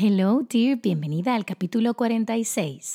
Hello, dear, bienvenida al capítulo 46.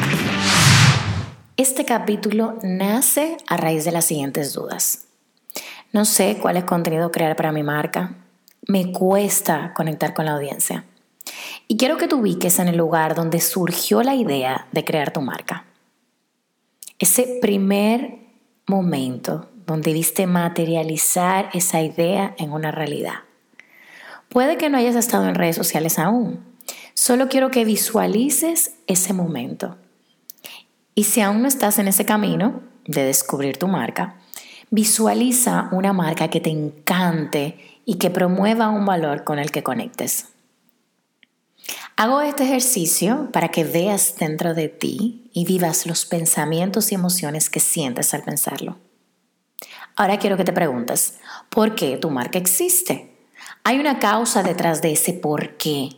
Este capítulo nace a raíz de las siguientes dudas. No sé cuál es contenido crear para mi marca. Me cuesta conectar con la audiencia. Y quiero que te ubiques en el lugar donde surgió la idea de crear tu marca. Ese primer momento donde viste materializar esa idea en una realidad. Puede que no hayas estado en redes sociales aún. Solo quiero que visualices ese momento y si aún no estás en ese camino de descubrir tu marca, visualiza una marca que te encante y que promueva un valor con el que conectes. Hago este ejercicio para que veas dentro de ti y vivas los pensamientos y emociones que sientes al pensarlo. Ahora quiero que te preguntes, ¿por qué tu marca existe? Hay una causa detrás de ese por qué.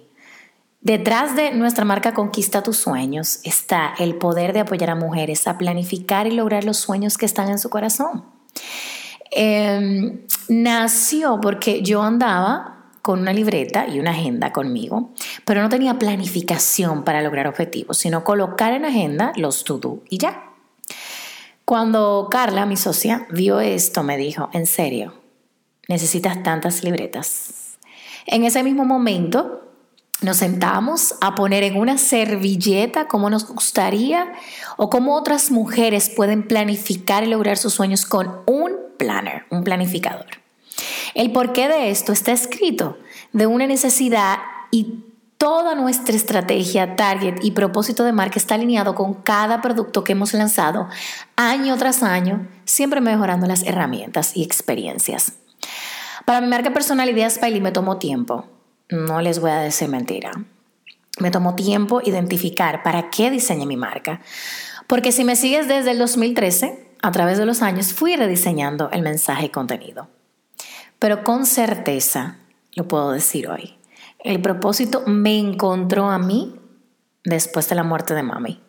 Detrás de nuestra marca Conquista tus sueños está el poder de apoyar a mujeres a planificar y lograr los sueños que están en su corazón. Em, nació porque yo andaba con una libreta y una agenda conmigo, pero no tenía planificación para lograr objetivos, sino colocar en agenda los to-do y ya. Cuando Carla, mi socia, vio esto, me dijo, en serio, necesitas tantas libretas. En ese mismo momento, nos sentamos a poner en una servilleta cómo nos gustaría o cómo otras mujeres pueden planificar y lograr sus sueños con un planner, un planificador. El porqué de esto está escrito de una necesidad y toda nuestra estrategia, target y propósito de marca está alineado con cada producto que hemos lanzado año tras año, siempre mejorando las herramientas y experiencias. Para mi marca personal Ideas Bailey me tomó tiempo no les voy a decir mentira. Me tomó tiempo identificar para qué diseñé mi marca. Porque si me sigues desde el 2013, a través de los años fui rediseñando el mensaje y contenido. Pero con certeza, lo puedo decir hoy, el propósito me encontró a mí después de la muerte de mami.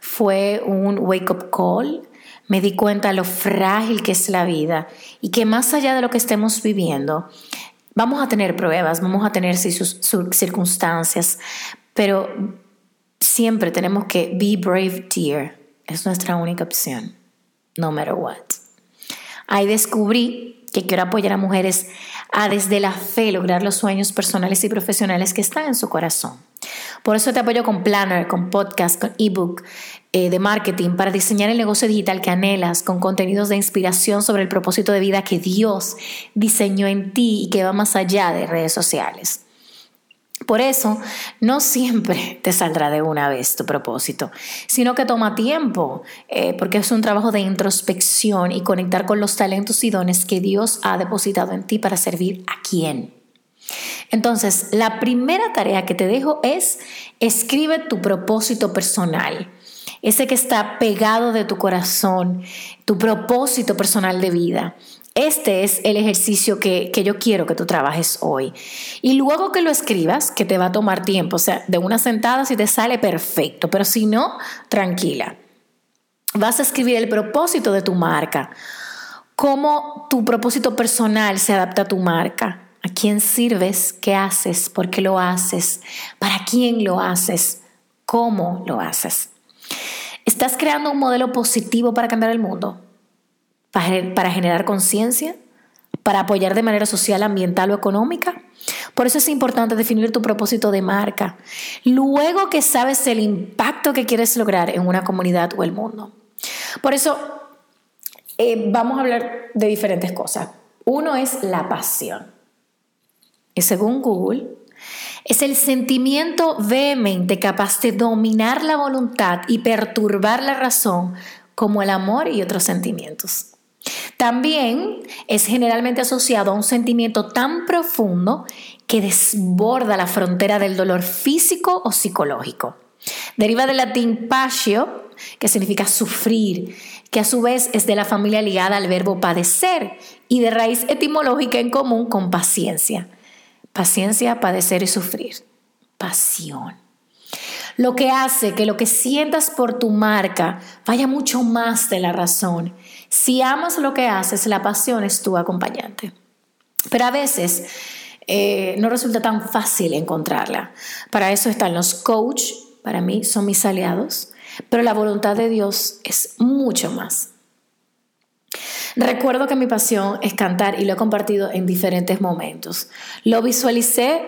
Fue un wake-up call, me di cuenta lo frágil que es la vida y que más allá de lo que estemos viviendo, Vamos a tener pruebas, vamos a tener circunstancias, pero siempre tenemos que be brave, dear. Es nuestra única opción, no matter what. Ahí descubrí que quiero apoyar a mujeres a desde la fe lograr los sueños personales y profesionales que están en su corazón. Por eso te apoyo con planner, con podcast, con ebook eh, de marketing para diseñar el negocio digital que anhelas, con contenidos de inspiración sobre el propósito de vida que Dios diseñó en ti y que va más allá de redes sociales. Por eso, no siempre te saldrá de una vez tu propósito, sino que toma tiempo, eh, porque es un trabajo de introspección y conectar con los talentos y dones que Dios ha depositado en ti para servir a quién. Entonces, la primera tarea que te dejo es escribe tu propósito personal, ese que está pegado de tu corazón, tu propósito personal de vida. Este es el ejercicio que, yo quiero que tú trabajes hoy. Y luego que lo escribas, que te va a tomar tiempo, o sea, de una sentada si te sale perfecto, pero si no, tranquila. Vas a escribir el propósito de tu marca, cómo tu propósito personal se adapta a tu marca, a quién sirves, qué haces, por qué lo haces, para quién lo haces, cómo lo haces. ¿Estás creando un modelo positivo para cambiar el mundo? ¿Para generar conciencia? ¿Para apoyar de manera social, ambiental o económica? Por eso es importante definir tu propósito de marca. Luego que sabes el impacto que quieres lograr en una comunidad o el mundo. Por eso eh, vamos a hablar de diferentes cosas. Uno es la pasión según Google, es el sentimiento vehemente capaz de dominar la voluntad y perturbar la razón, como el amor y otros sentimientos. También es generalmente asociado a un sentimiento tan profundo que desborda la frontera del dolor físico o psicológico. Deriva del latín patio, que significa sufrir, que a su vez es de la familia ligada al verbo padecer y de raíz etimológica en común con paciencia. Paciencia, padecer y sufrir. Pasión. Lo que hace que lo que sientas por tu marca vaya mucho más de la razón. Si amas lo que haces, la pasión es tu acompañante. Pero a veces eh, no resulta tan fácil encontrarla. Para eso están los coach, para mí son mis aliados, pero la voluntad de Dios es mucho más. Recuerdo que mi pasión es cantar y lo he compartido en diferentes momentos. Lo visualicé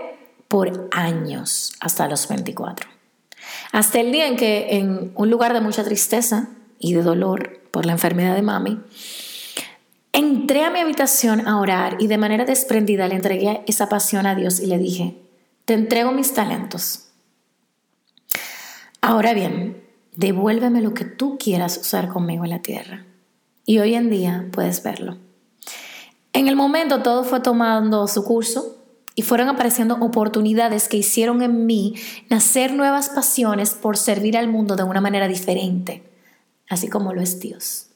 por años, hasta los 24. Hasta el día en que en un lugar de mucha tristeza y de dolor por la enfermedad de mami, entré a mi habitación a orar y de manera desprendida le entregué esa pasión a Dios y le dije, te entrego mis talentos. Ahora bien, devuélveme lo que tú quieras usar conmigo en la tierra. Y hoy en día puedes verlo. En el momento todo fue tomando su curso y fueron apareciendo oportunidades que hicieron en mí nacer nuevas pasiones por servir al mundo de una manera diferente, así como lo es Dios.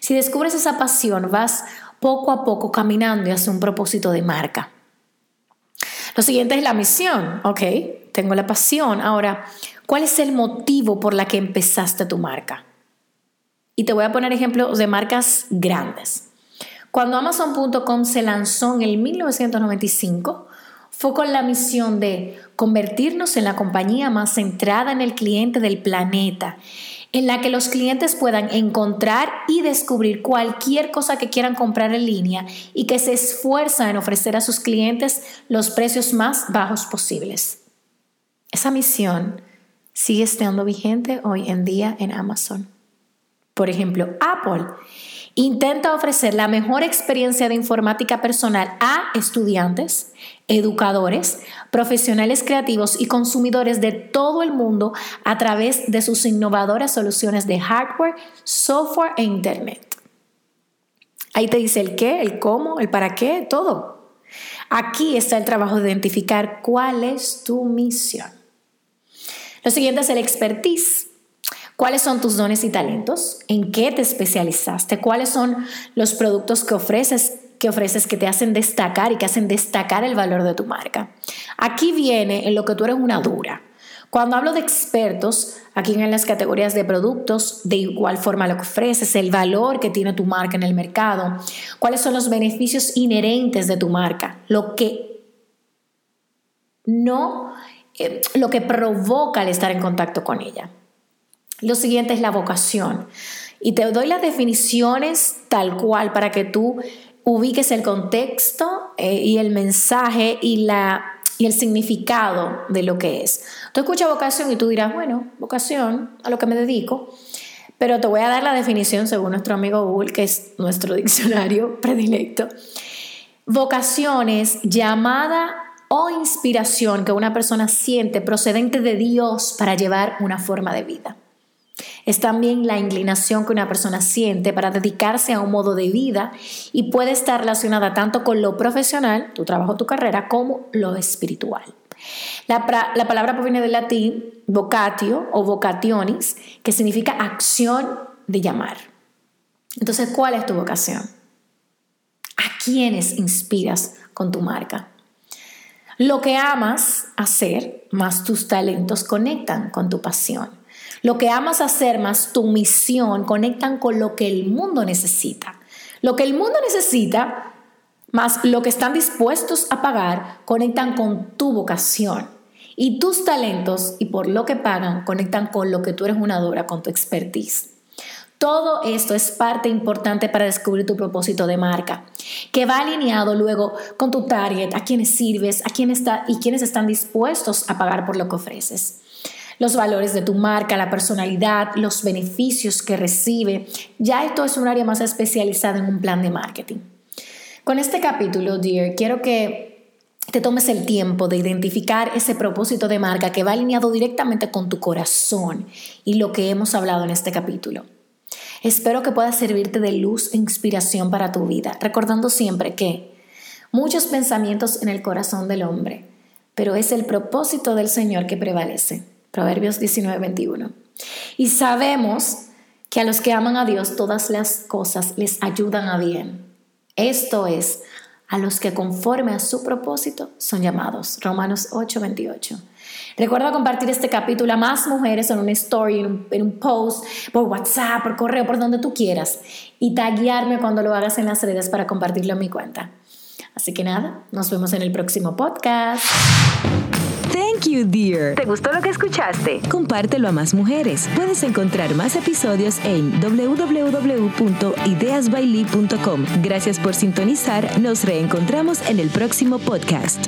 Si descubres esa pasión, vas poco a poco caminando hacia un propósito de marca. Lo siguiente es la misión, ¿ok? Tengo la pasión. Ahora, ¿cuál es el motivo por la que empezaste tu marca? Y te voy a poner ejemplos de marcas grandes. Cuando Amazon.com se lanzó en el 1995, fue con la misión de convertirnos en la compañía más centrada en el cliente del planeta, en la que los clientes puedan encontrar y descubrir cualquier cosa que quieran comprar en línea y que se esfuerza en ofrecer a sus clientes los precios más bajos posibles. Esa misión sigue estando vigente hoy en día en Amazon. Por ejemplo, Apple intenta ofrecer la mejor experiencia de informática personal a estudiantes, educadores, profesionales creativos y consumidores de todo el mundo a través de sus innovadoras soluciones de hardware, software e Internet. Ahí te dice el qué, el cómo, el para qué, todo. Aquí está el trabajo de identificar cuál es tu misión. Lo siguiente es el expertise. ¿Cuáles son tus dones y talentos? ¿En qué te especializaste? ¿Cuáles son los productos que ofreces que ofreces que te hacen destacar y que hacen destacar el valor de tu marca? Aquí viene en lo que tú eres una dura. Cuando hablo de expertos, aquí en las categorías de productos, de igual forma lo que ofreces, el valor que tiene tu marca en el mercado, cuáles son los beneficios inherentes de tu marca, lo que no, eh, lo que provoca el estar en contacto con ella. Lo siguiente es la vocación. Y te doy las definiciones tal cual para que tú ubiques el contexto eh, y el mensaje y, la, y el significado de lo que es. Tú escuchas vocación y tú dirás, bueno, vocación, a lo que me dedico. Pero te voy a dar la definición según nuestro amigo Google, que es nuestro diccionario predilecto. Vocación es llamada o inspiración que una persona siente procedente de Dios para llevar una forma de vida. Es también la inclinación que una persona siente para dedicarse a un modo de vida y puede estar relacionada tanto con lo profesional, tu trabajo, tu carrera, como lo espiritual. La, palabra proviene del latín vocatio o vocationis, que significa acción de llamar. Entonces, ¿cuál es tu vocación? ¿A quiénes inspiras con tu marca? Lo que amas hacer, más tus talentos conectan con tu pasión. Lo que amas hacer más tu misión conectan con lo que el mundo necesita. Lo que el mundo necesita más lo que están dispuestos a pagar conectan con tu vocación. Y tus talentos y por lo que pagan conectan con lo que tú eres una dora, con tu expertise. Todo esto es parte importante para descubrir tu propósito de marca, que va alineado luego con tu target, a quienes sirves, a quién está y quienes están dispuestos a pagar por lo que ofreces los valores de tu marca, la personalidad, los beneficios que recibe. Ya esto es un área más especializada en un plan de marketing. Con este capítulo, dear, quiero que te tomes el tiempo de identificar ese propósito de marca que va alineado directamente con tu corazón y lo que hemos hablado en este capítulo. Espero que pueda servirte de luz e inspiración para tu vida, recordando siempre que muchos pensamientos en el corazón del hombre, pero es el propósito del Señor que prevalece. Proverbios 19, 21. Y sabemos que a los que aman a Dios todas las cosas les ayudan a bien. Esto es, a los que conforme a su propósito son llamados. Romanos 8, 28. Recuerda compartir este capítulo a más mujeres en una story, en un, post, por WhatsApp, por correo, por donde tú quieras. Y taguearme cuando lo hagas en las redes para compartirlo en mi cuenta. Así que nada, nos vemos en el próximo podcast. Thank you, dear. ¿Te gustó lo que escuchaste? Compártelo a más mujeres. Puedes encontrar más episodios en www.ideasbailey.com. Gracias por sintonizar. Nos reencontramos en el próximo podcast.